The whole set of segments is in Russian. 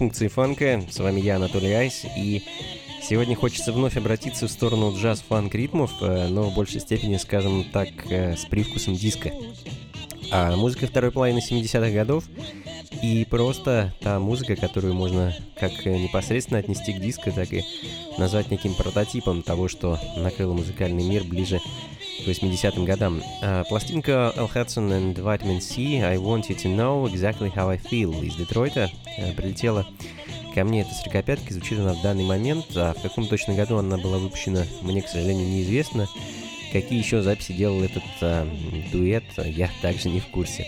Функции фанка, с вами я, Анатолий Айс, и сегодня хочется вновь обратиться в сторону джаз-фанк ритмов, э, но в большей степени, скажем так, э, с привкусом диска. А музыка второй половины 70-х годов и просто та музыка, которую можно как непосредственно отнести к диско, так и назвать неким прототипом того, что накрыло музыкальный мир ближе 80-м годам. А, пластинка Al Hudson and Vitamin C I Want You to Know Exactly How I Feel из Детройта а, прилетела ко мне эта сорокопятка, звучит она в данный момент, а в каком точно году она была выпущена, мне, к сожалению, неизвестно. Какие еще записи делал этот а, дуэт, я также не в курсе.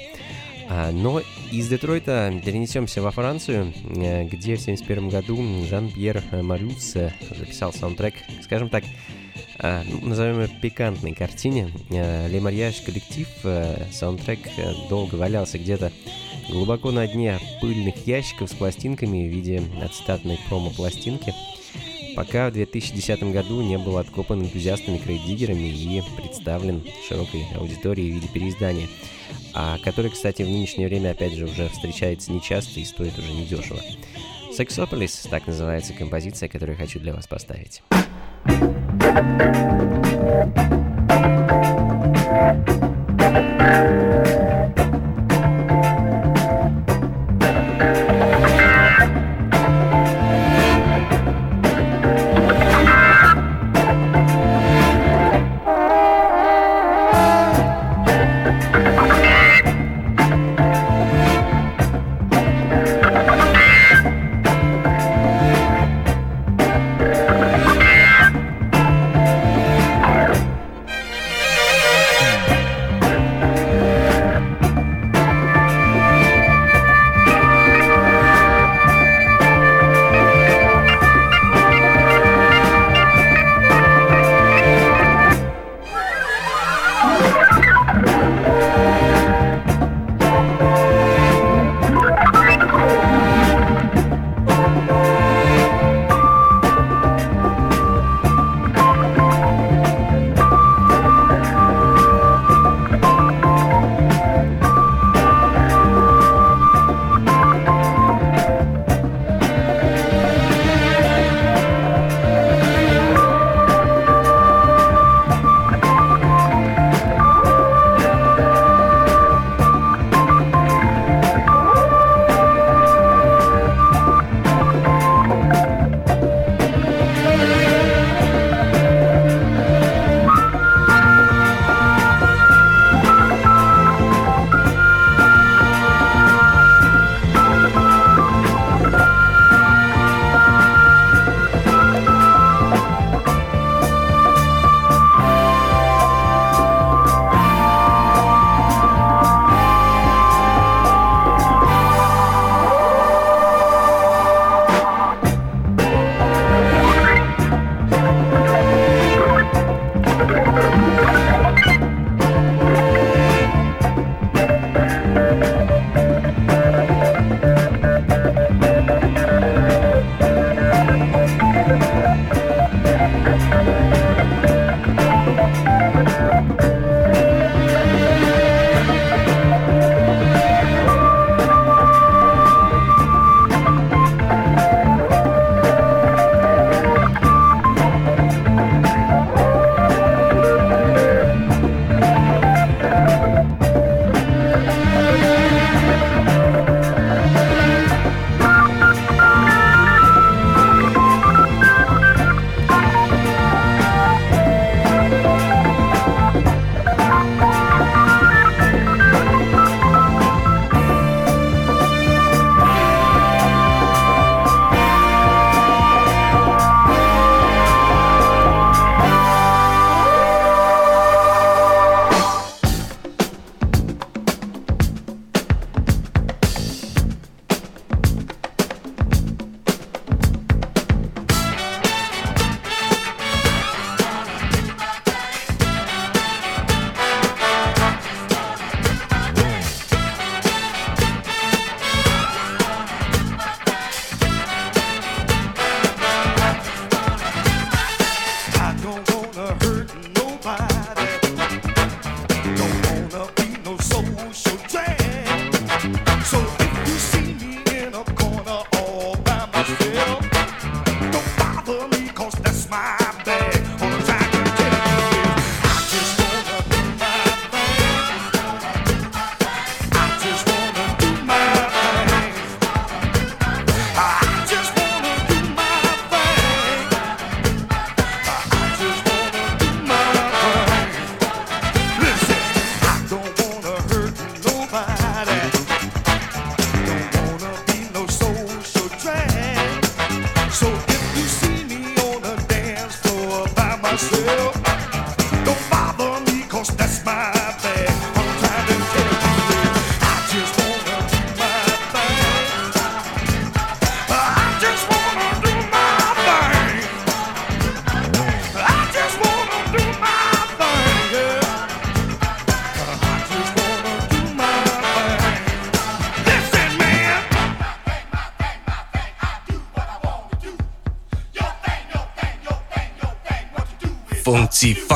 А, но из Детройта перенесемся во Францию, э, где в 1971 году Жан-Пьер Марюс записал саундтрек, скажем так, ну, назовем его пикантной картине. Э, Ле Марьяж коллектив, саундтрек долго валялся где-то глубоко на дне пыльных ящиков с пластинками в виде ацетатной промо-пластинки, пока в 2010 году не был откопан энтузиастами крейдигерами и представлен широкой аудитории в виде переиздания а который, кстати, в нынешнее время, опять же, уже встречается нечасто и стоит уже недешево. Сексополис, так называется композиция, которую хочу для вас поставить. Thank you.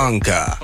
Blanca.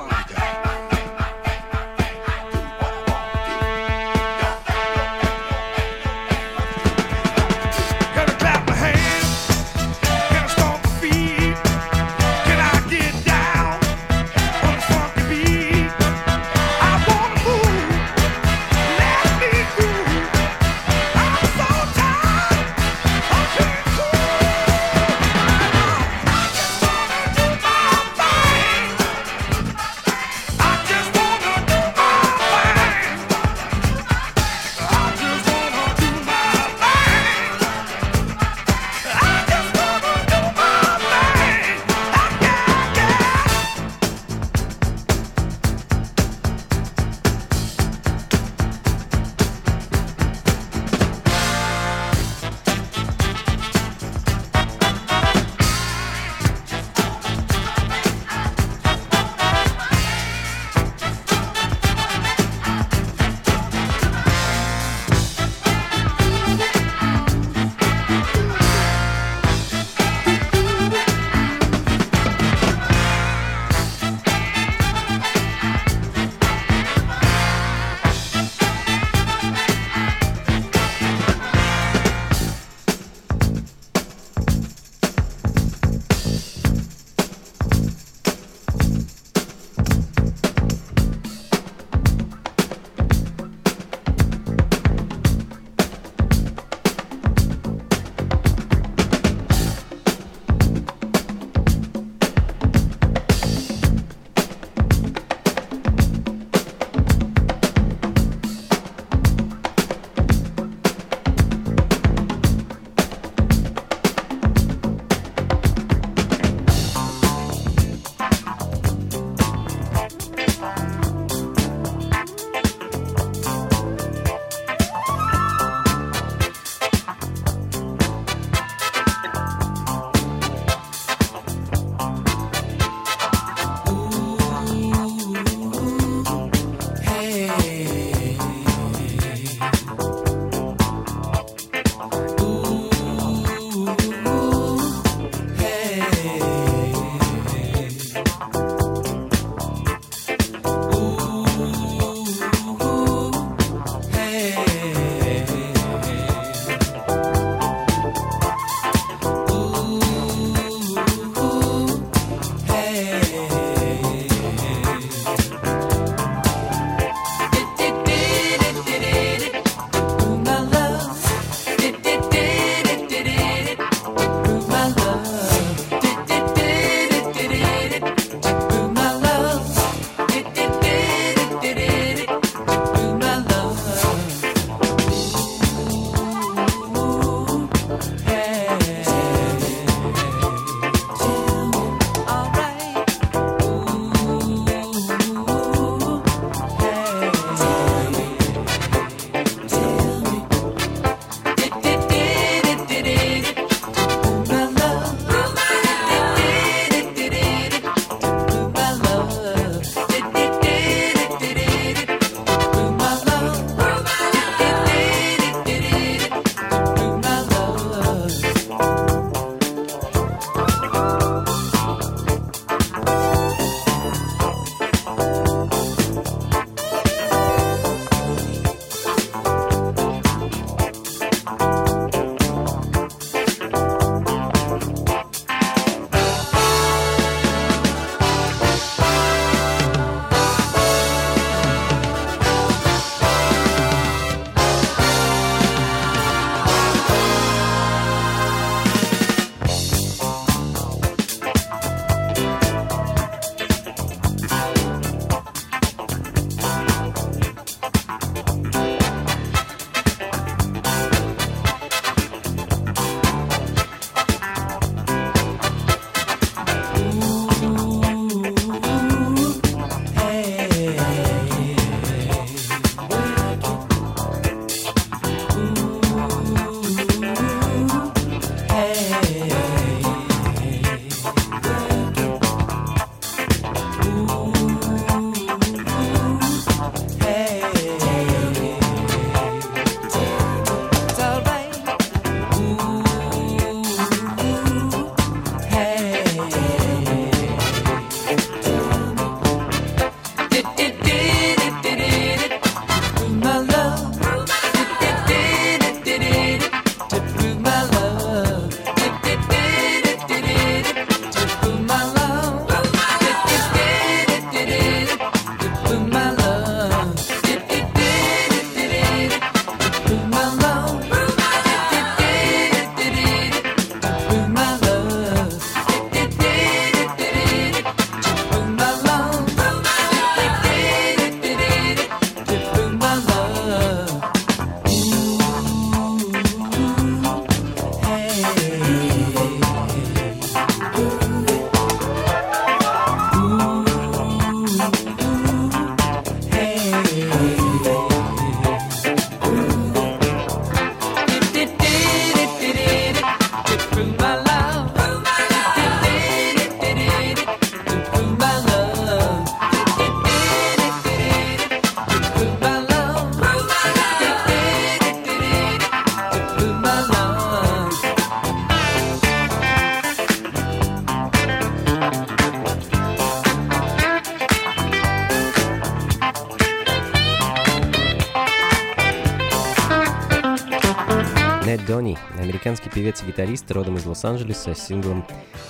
Певец и гитарист, родом из Лос-Анджелеса, с синглом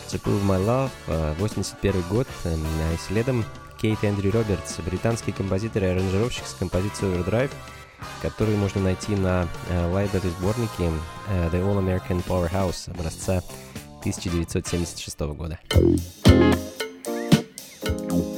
«To Prove My Love», 81 э, год, э, следом Кейт Эндрю Робертс, британский композитор и аранжировщик с композицией Overdrive, который можно найти на э, лайбрери сборнике The All American Powerhouse образца 1976 года. shame, y'all.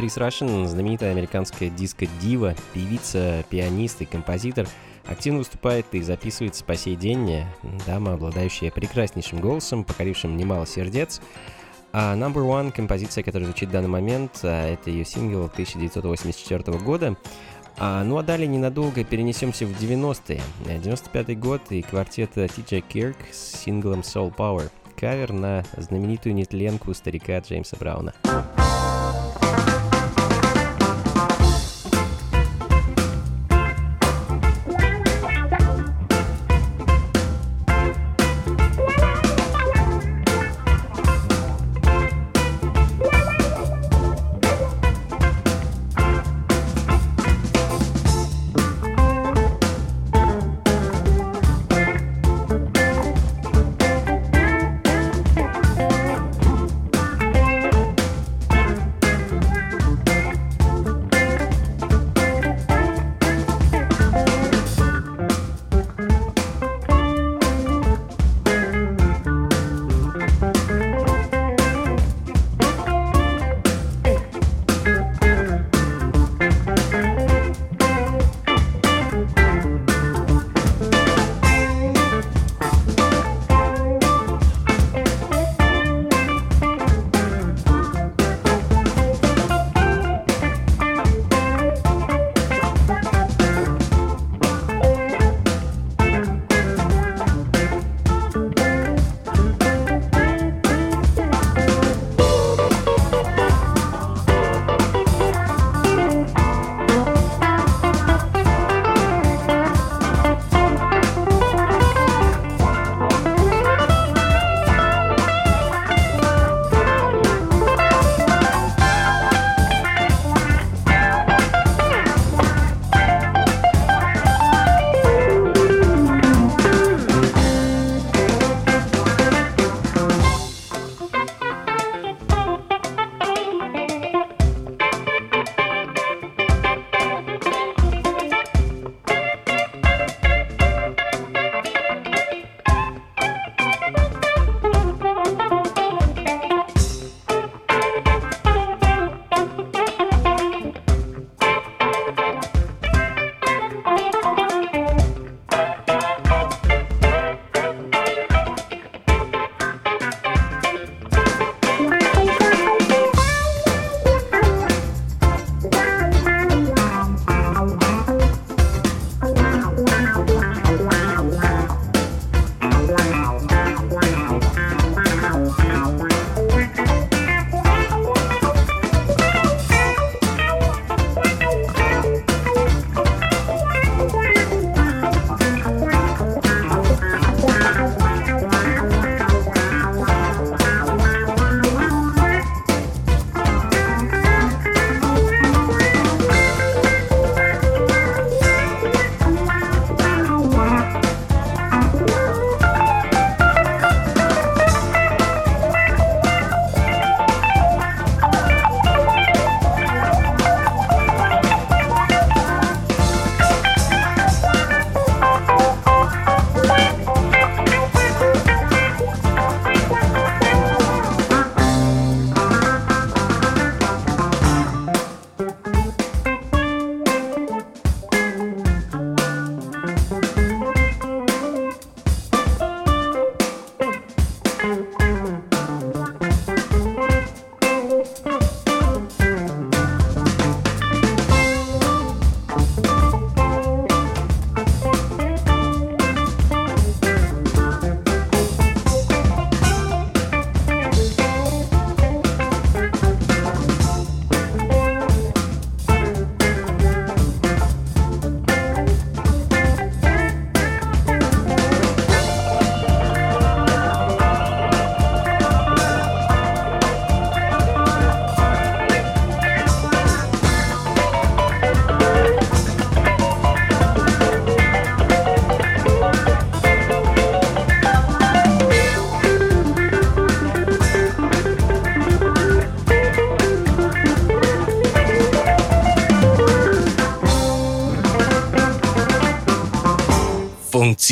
Патрис Рашин, знаменитая американская диско-дива, певица, пианист и композитор, активно выступает и записывается по сей день. Дама, обладающая прекраснейшим голосом, покорившим немало сердец. А Number One, композиция, которая звучит в данный момент, а, это ее сингл 1984 года. А, ну а далее ненадолго перенесемся в 90-е. 95-й год и квартет TJ Kirk с синглом Soul Power. Кавер на знаменитую нетленку старика Джеймса Брауна.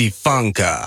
Funka.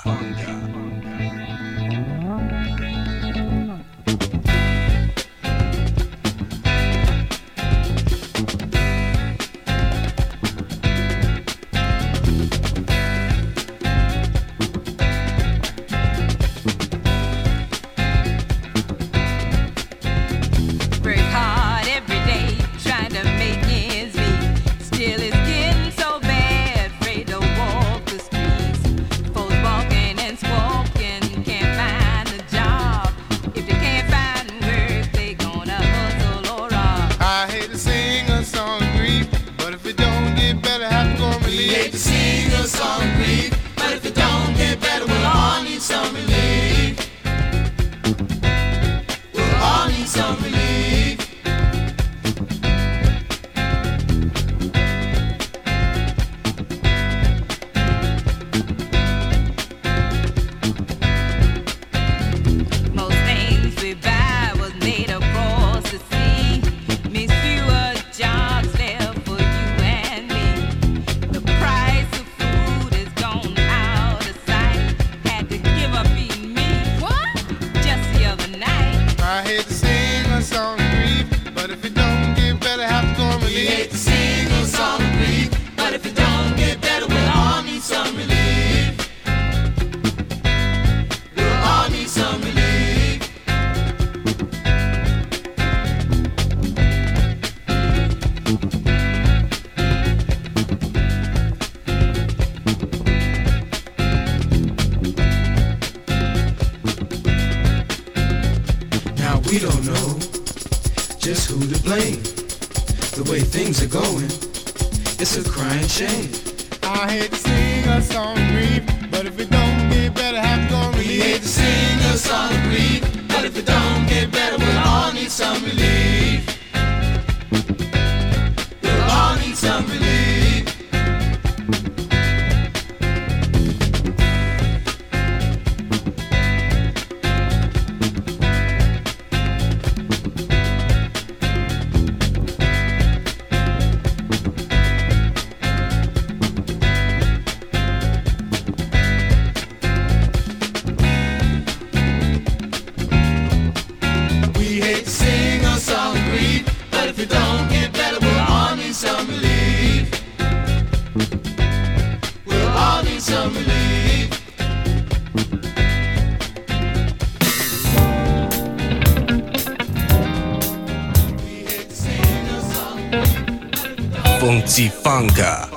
Funky Funka.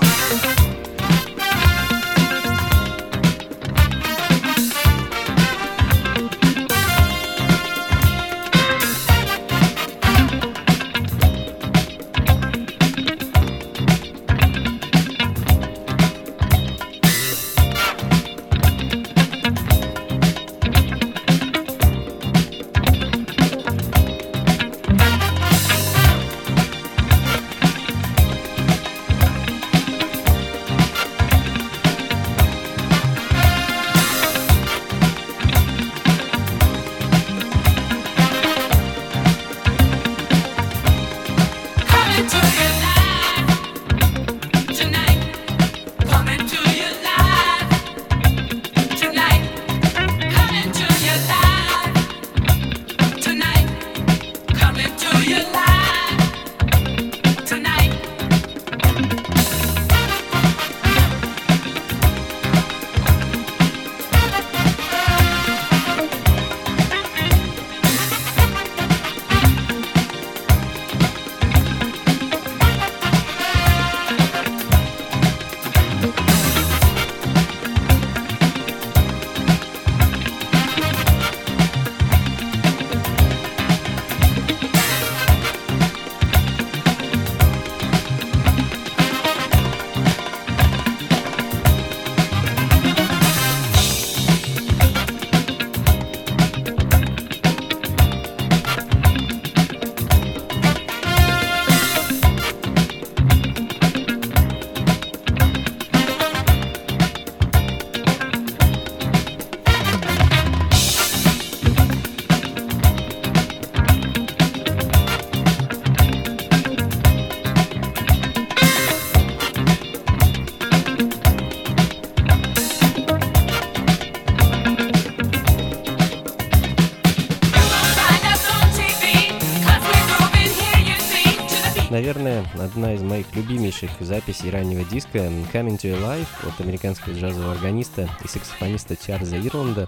Одна из моих любимейших записей раннего диска Coming to Your Life от американского джазового органиста и саксофониста Чарльза Ирланда.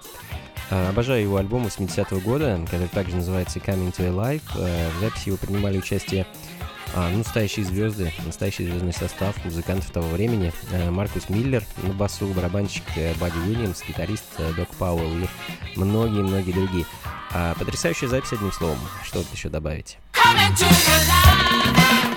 А, Обожаю его альбом 80-го года, который также называется Coming to Your Life. Э, В записи его принимали участие а, настоящие звезды, настоящий звездный состав музыкантов того времени. Маркус Миллер на басу, барабанщик э, Бадди Уильямс, гитарист э, Док Пауэлл и многие-многие другие. А, Потрясающая запись, одним словом. Что тут еще добавить? Coming to your life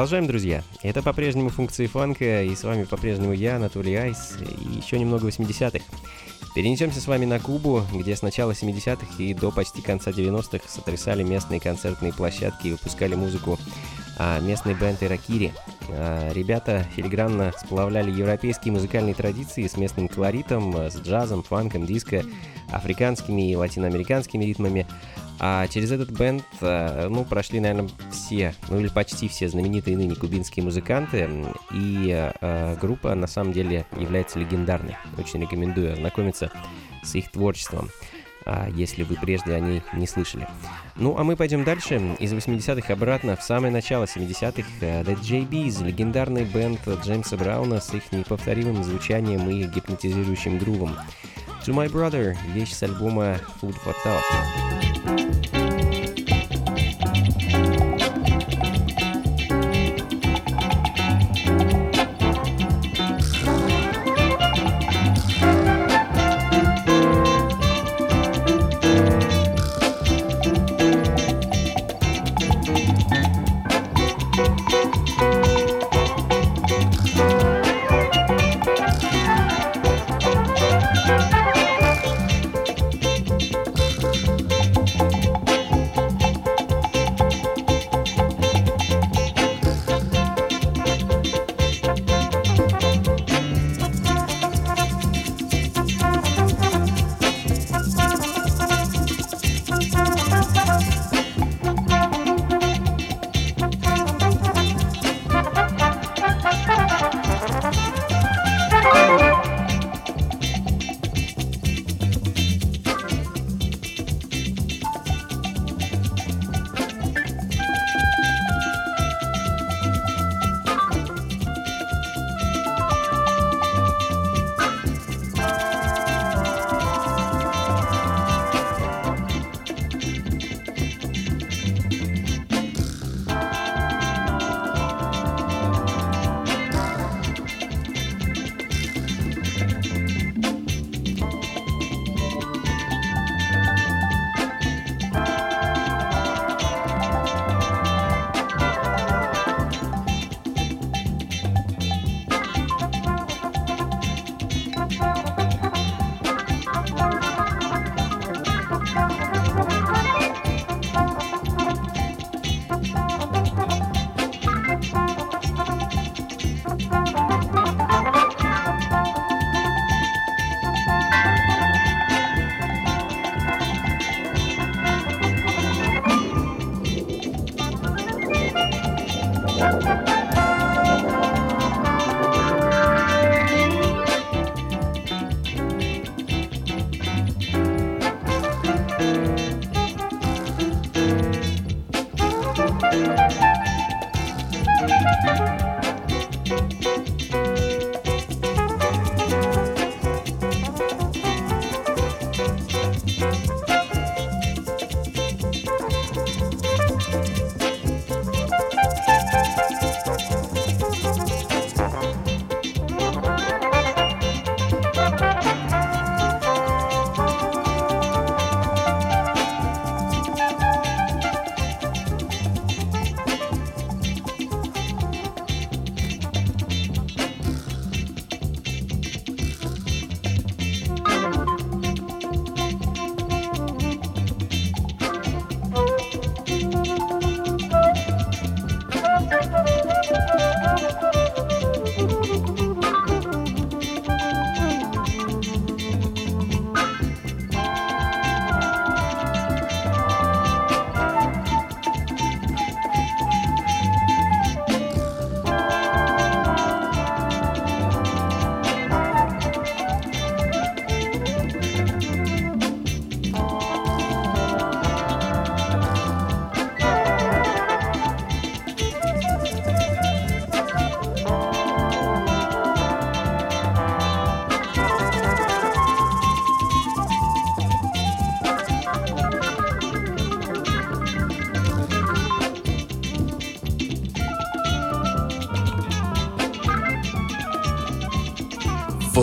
Продолжаем, друзья. Это по-прежнему функции фанка, и с вами по-прежнему я, Анатолий Айс, и еще немного 80-х. Перенесемся с вами на Кубу, где с начала 70-х и до почти конца 90-х сотрясали местные концертные площадки и выпускали музыку а, местной бенд Иракири. А, ребята филигранно сплавляли европейские музыкальные традиции с местным колоритом, с джазом, фанком, диско, африканскими и латиноамериканскими ритмами. А через этот бенд, а, ну, прошли, наверное, все, ну или почти все знаменитые ныне кубинские музыканты. И а, группа на самом деле является легендарной. Очень рекомендую ознакомиться с их творчеством, а, если вы прежде о ней не слышали. Ну, а мы пойдем дальше. Из 80-х обратно в самое начало 70-х э, The JBs, легендарный бенд Джеймса Брауна с их неповторимым звучанием и гипнотизирующим грувом. To My Brother, вещь с альбома Food for Thought.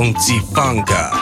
忘记放歌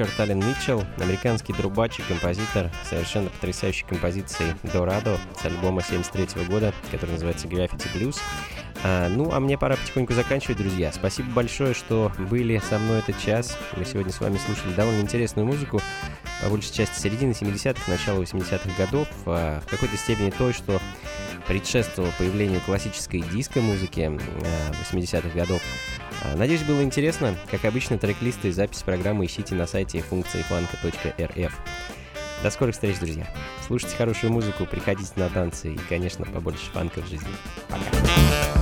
Ричард Аллен Митчелл, американский трубач и композитор, совершенно потрясающей композицией «Дорадо» с альбома 73 года, который называется «Граффити Блюз». А, ну, а мне пора потихоньку заканчивать, друзья. Спасибо большое, что были со мной этот час. Мы сегодня с вами слушали довольно интересную музыку, по большей части середины 70-х, начала 80-х годов, а, в какой-то степени той, что предшествовало появлению классической диско-музыки э, 80-х годов. А, Надеюсь, было интересно. Как обычно, трек-листы и запись программы ищите на сайте функции фанка.рф. До скорых встреч, друзья. Слушайте хорошую музыку, приходите на танцы и, конечно, побольше фанка в жизни. Пока.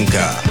Blanca.